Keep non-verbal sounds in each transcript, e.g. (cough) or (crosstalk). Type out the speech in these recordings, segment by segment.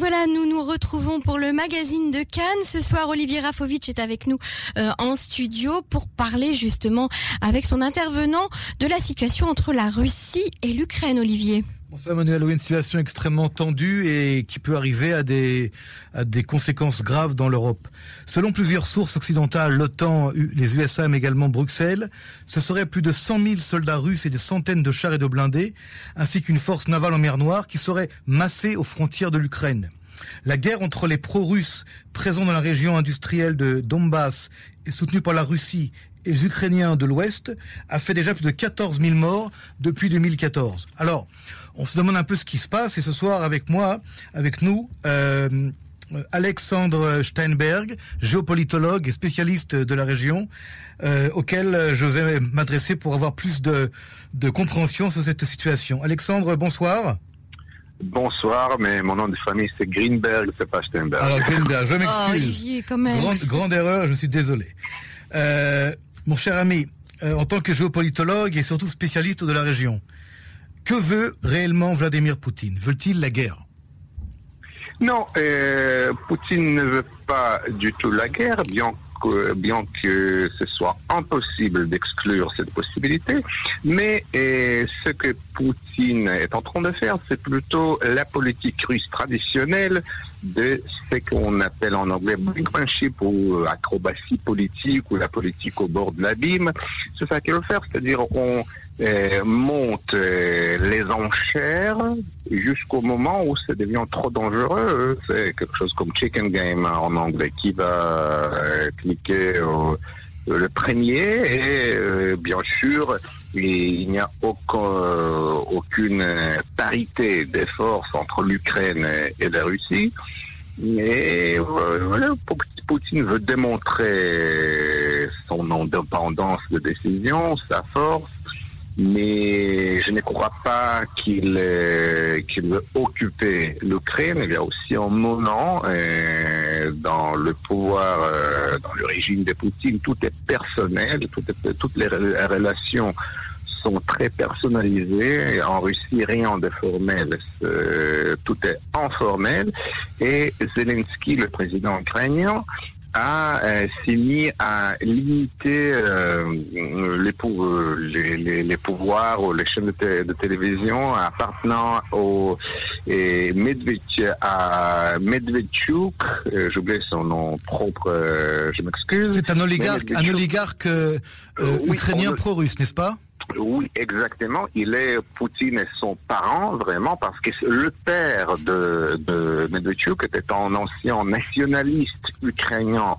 voilà, nous nous retrouvons pour le magazine de Cannes. Ce soir, Olivier Rafovitch est avec nous euh, en studio pour parler justement avec son intervenant de la situation entre la Russie et l'Ukraine, Olivier. Enfin, Manuel, une situation extrêmement tendue et qui peut arriver à des, à des conséquences graves dans l'Europe. Selon plusieurs sources occidentales, l'OTAN, les USA, mais également Bruxelles, ce serait plus de 100 000 soldats russes et des centaines de chars et de blindés, ainsi qu'une force navale en mer Noire qui serait massée aux frontières de l'Ukraine. La guerre entre les pro-russes présents dans la région industrielle de Donbass et soutenue par la Russie et les Ukrainiens de l'Ouest a fait déjà plus de 14 000 morts depuis 2014. Alors, on se demande un peu ce qui se passe et ce soir avec moi, avec nous, euh, Alexandre Steinberg, géopolitologue et spécialiste de la région, euh, auquel je vais m'adresser pour avoir plus de, de compréhension sur cette situation. Alexandre, bonsoir. Bonsoir, mais mon nom de famille c'est Greenberg, c'est pas Steinberg. Alors Greenberg, je Oh, m'excuse. Olivier, quand même. grande, grande erreur, je suis désolé. Euh, mon cher ami, euh, en tant que géopolitologue et surtout spécialiste de la région, que veut réellement Vladimir Poutine? Veut-il la guerre? Non, euh, Poutine ne veut pas du tout la guerre, bien que, bien que ce soit impossible d'exclure cette possibilité. Mais euh, ce que Poutine est en train de faire, c'est plutôt la politique russe traditionnelle de ce qu'on appelle en anglais brinkmanship ou acrobatie politique ou la politique au bord de l'abîme. C'est ça qu'il veut faire, c'est-à-dire on euh, monte euh, les enchères jusqu'au moment où ça devient trop dangereux. C'est quelque chose comme chicken game en anglais qui va euh, cliquer au, le premier et euh, bien sûr il n'y a aucun, aucune parité des forces entre l'Ukraine et la Russie. Mais euh, voilà, Poutine veut démontrer son indépendance de décision, sa force, mais je ne crois pas qu'il euh, qu'il veut occuper l'Ukraine. Il y a aussi un moment euh, dans le pouvoir, euh, dans le régime de Poutine, tout est personnel, tout est, toutes les re- relations sont très personnalisées. En Russie, rien de formel, c'est- tout est informel. Et Zelensky, le président ukrainien, a euh, s'est mis à limiter euh, les, pou- euh, les, les, pouvoirs ou les chaînes de, de télévision appartenant au et à Medvedchuk, euh, j'oublie son nom propre, euh, je m'excuse. C'est un oligarque, un Medvedchuk- oligarque euh, oui, ukrainien pro-russe, n'est-ce pas? Oui, exactement. Il est Poutine et son parent, vraiment, parce que le père de, de Medvedchuk était un ancien nationaliste ukrainien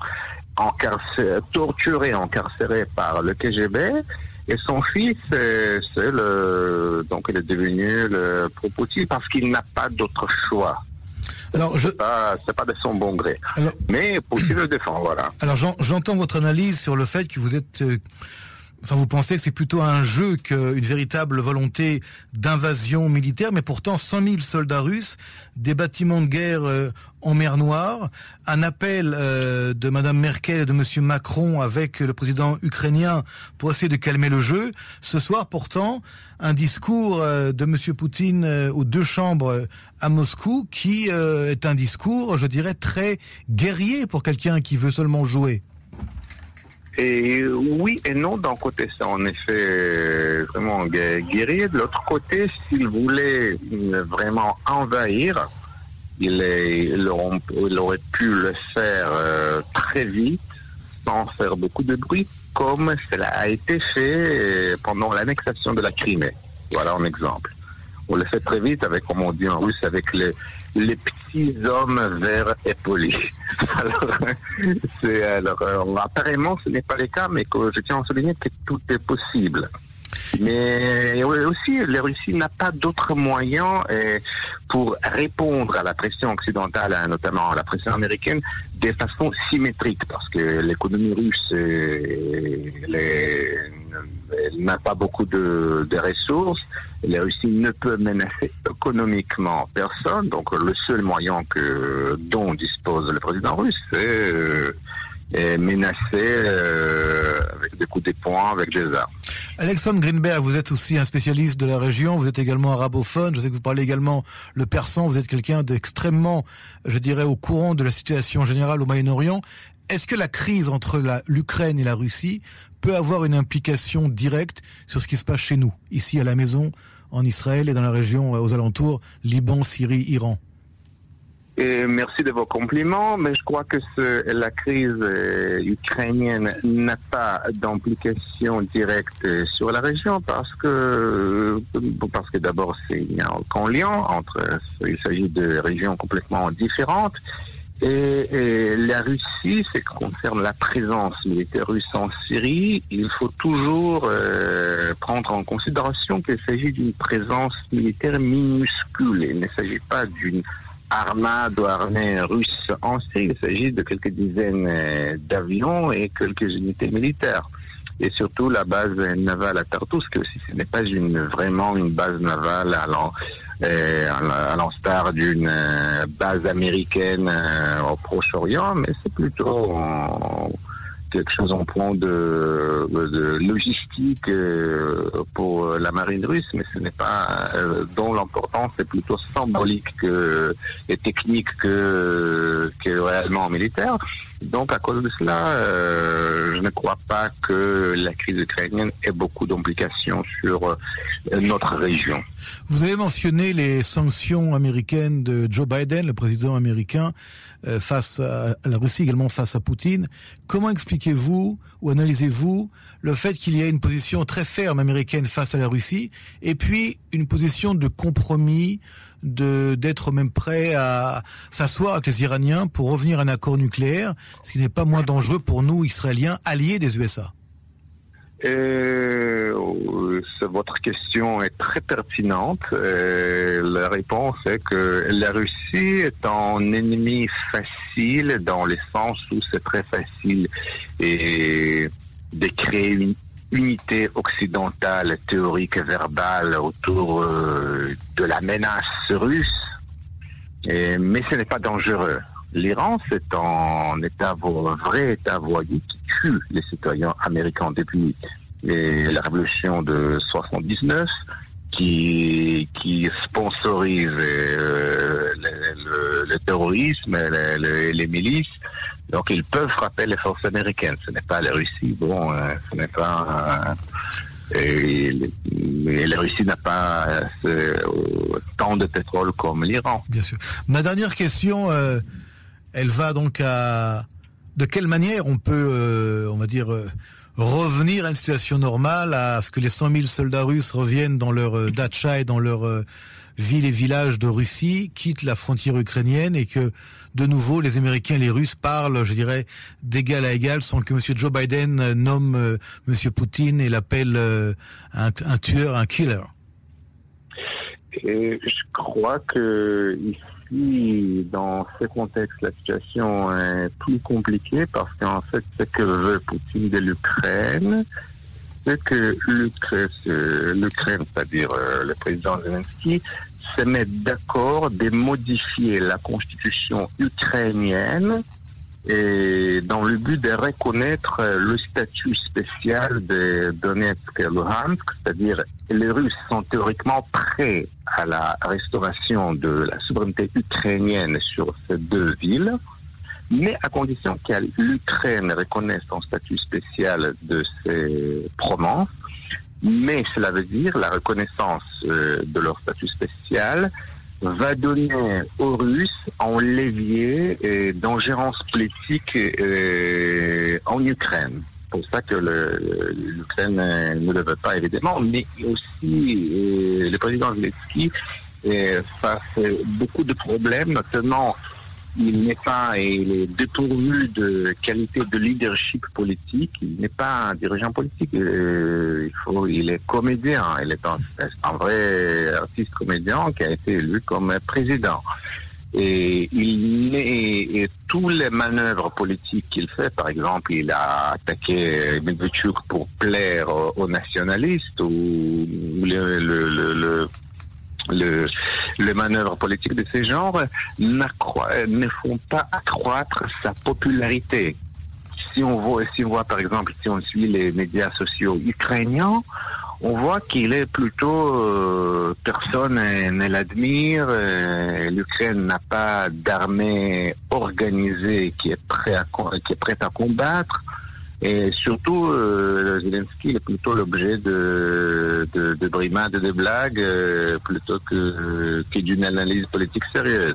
encarcéré, torturé, encarcéré par le KGB. Et son fils, euh, c'est le, donc il est devenu le pro-Poutine parce qu'il n'a pas d'autre choix. Alors, je, C'est pas, pas de son bon gré. alors, Mais Poutine le défend, voilà. alors j'en- j'entends votre analyse sur le fait que vous êtes... Enfin, vous pensez que c'est plutôt un jeu qu'une véritable volonté d'invasion militaire, mais pourtant 100 000 soldats russes, des bâtiments de guerre euh, en mer Noire, un appel euh, de Madame Merkel et de Monsieur Macron avec le président ukrainien pour essayer de calmer le jeu. Ce soir, pourtant, un discours euh, de Monsieur Poutine aux deux chambres à Moscou, qui est un discours, je dirais, très guerrier pour quelqu'un qui veut seulement jouer. Et oui et non, d'un côté, c'est en effet euh, vraiment guerrier. De l'autre côté, s'il voulait euh, vraiment envahir, il, est, aurait, pu le faire euh, très vite, sans faire beaucoup de bruit, comme cela a été fait euh, pendant l'annexation de la Crimée. Voilà un exemple. On le fait très vite avec, comme on dit en russe, avec les, les petits hommes verts polis. (laughs) Alors, c'est, alors euh, apparemment, ce n'est pas le cas, mais je tiens à souligner que tout est possible. Mais aussi, la Russie n'a pas d'autres moyens euh, pour répondre à la pression occidentale, hein, notamment à la pression américaine, de façon symétrique, parce que l'économie russe euh, n'a pas beaucoup de, de ressources. La Russie ne peut menacer économiquement personne, donc le seul moyen que dont dispose le président russe, c'est euh, menacé euh, avec des coups de poing, avec des armes. Alexandre Greenberg, vous êtes aussi un spécialiste de la région, vous êtes également arabophone, je sais que vous parlez également le persan, vous êtes quelqu'un d'extrêmement, je dirais, au courant de la situation générale au Moyen-Orient. Est-ce que la crise entre l'Ukraine et la Russie peut avoir une implication directe sur ce qui se passe chez nous, ici à la maison, en Israël et dans la région aux alentours, Liban, Syrie, Iran? Merci de vos compliments, mais je crois que la crise euh, ukrainienne n'a pas d'implication directe sur la région parce que parce que d'abord il y a aucun lien entre il s'agit de régions complètement différentes et, la Russie, c'est concerne la présence militaire russe en Syrie, il faut toujours euh, prendre en considération qu'il s'agit d'une présence militaire minuscule. Il ne s'agit pas d'une armade ou armée russe en Syrie. Il s'agit de quelques dizaines euh, d'avions et quelques unités militaires. Et surtout la base navale à Tartus, que ce n'est pas une, vraiment une base navale allant, euh, à l'instar d'une euh, base américaine au Proche-Orient, mais c'est plutôt quelque chose en point de, de logistique euh, pour la marine russe, mais ce n'est pas euh, dont l'importance est plutôt symbolique que, et technique que, que réellement militaire. Donc, à cause de cela, euh, je ne crois pas que la crise ukrainienne ait beaucoup d'implications sur euh, notre région. Vous avez mentionné les sanctions américaines de Joe Biden, le président américain, euh, face à la Russie, également face à Poutine. Comment expliquez-vous ou analysez-vous le fait qu'il y ait une position très ferme américaine face à la Russie et puis une position de compromis de d'être même prêt à s'asseoir avec les Iraniens pour revenir à un accord nucléaire, ce qui n'est pas moins dangereux pour nous, Israéliens, alliés des USA. Euh, votre question est très pertinente. Euh, la réponse est que la Russie est un ennemi facile dans le sens où c'est très facile et de créer une unité occidentale théorique verbale autour euh, de la menace russe, mais ce n'est pas dangereux. L'Iran, c'est un État, vrai État voyou qui tue les citoyens américains depuis la révolution de 79, qui, sponsorise euh, le, terrorisme, et les milices, donc ils peuvent frapper les forces américaines. Ce n'est pas la Russie. Bon, euh, ce n'est pas. Euh, et, la Russie n'a pas euh, tant de pétrole comme l'Iran. Bien sûr. Ma dernière question, elle va donc à de quelle manière on peut, on va dire, revenir à une situation normale, à ce que les 100 000 soldats russes reviennent dans leur dacha et dans leur villes et villages de Russie quittent la frontière ukrainienne et que de nouveau les Américains et les Russes parlent, je dirais, d'égal à égal sans que M. Joe Biden nomme euh, M. Poutine et l'appelle euh, un, tueur, un killer. Et je crois que ici, dans ce contexte, la situation est plus compliquée parce qu'en fait, ce que veut Poutine de l'Ukraine, c'est que l'Ukraine, c'est-à-dire euh, le président Zelensky, se met d'accord de modifier la constitution ukrainienne et dans le but de reconnaître le statut spécial de Donetsk et Luhansk, c'est-à-dire les Russes sont théoriquement prêts à la restauration de la souveraineté ukrainienne sur ces deux villes, mais à condition que l'Ukraine reconnaisse un statut spécial de ces provinces mais cela veut dire la reconnaissance euh, de leur statut spécial va donner aux Russes un levier euh, d'ingérence politique euh, en Ukraine. C'est pour ça que l'Ukraine ne le veut pas évidemment, mais aussi le président Zelensky face beaucoup de problèmes, notamment il n'est pas, il est dépourvu de qualité de leadership politique. Il n'est pas un dirigeant politique. Euh, il est comédien. Il est un, vrai artiste comédien qui a été élu comme président. Et il et, et tous les manœuvres politiques qu'il fait, par exemple, il a attaqué Medvedchuk pour plaire aux, nationalistes ou le, le le, les manœuvres politiques de ce genre ne font pas accroître sa popularité. si on voit, si on voit par exemple, si on suit les médias sociaux ukrainiens, on voit qu'il est plutôt euh, personne ne l'admire. euh, L'Ukraine n'a pas d'armée organisée qui est prêt à qui est prête à combattre. Et surtout, euh, Zelensky est plutôt l'objet de, de, de brimades de blagues euh, plutôt que, que d'une analyse politique sérieuse.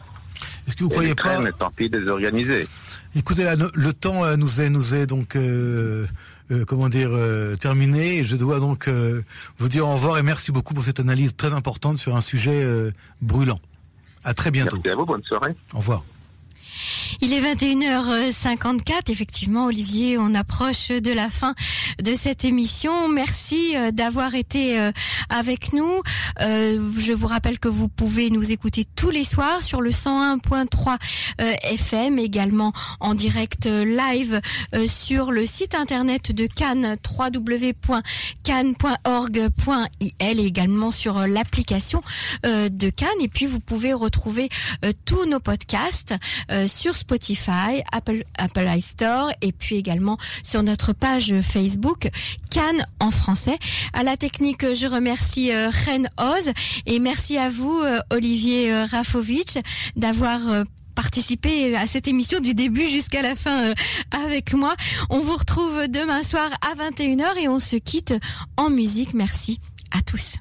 Est-ce que vous Et croyez pas est tant pis désorganisée. Écoutez, là, le temps euh, nous est nous est donc euh, euh, comment dire euh, terminé. Je dois donc vous dire au revoir et merci beaucoup pour cette analyse très importante sur un sujet brûlant. À très bientôt. Merci à vous, bonne soirée. Au revoir. Il est 21h54. Effectivement, Olivier, on approche de la fin de cette émission. Merci euh, d'avoir été euh, avec nous. Euh, je vous rappelle que vous pouvez nous écouter tous les soirs sur le 101.3 euh, FM, également en direct live sur le site internet de Cannes, www.cannes.org.il et également sur l'application de Cannes. Et puis, vous pouvez retrouver tous nos podcasts sur Spotify, Apple, Apple iStore et puis également sur notre page Facebook Cannes en français. À la technique, je remercie euh, Ren Oz et merci à vous euh, Olivier euh, Rafovitch d'avoir participé à cette émission du début jusqu'à la fin avec moi. On vous retrouve demain soir à 21h et on se quitte en musique. Merci à tous.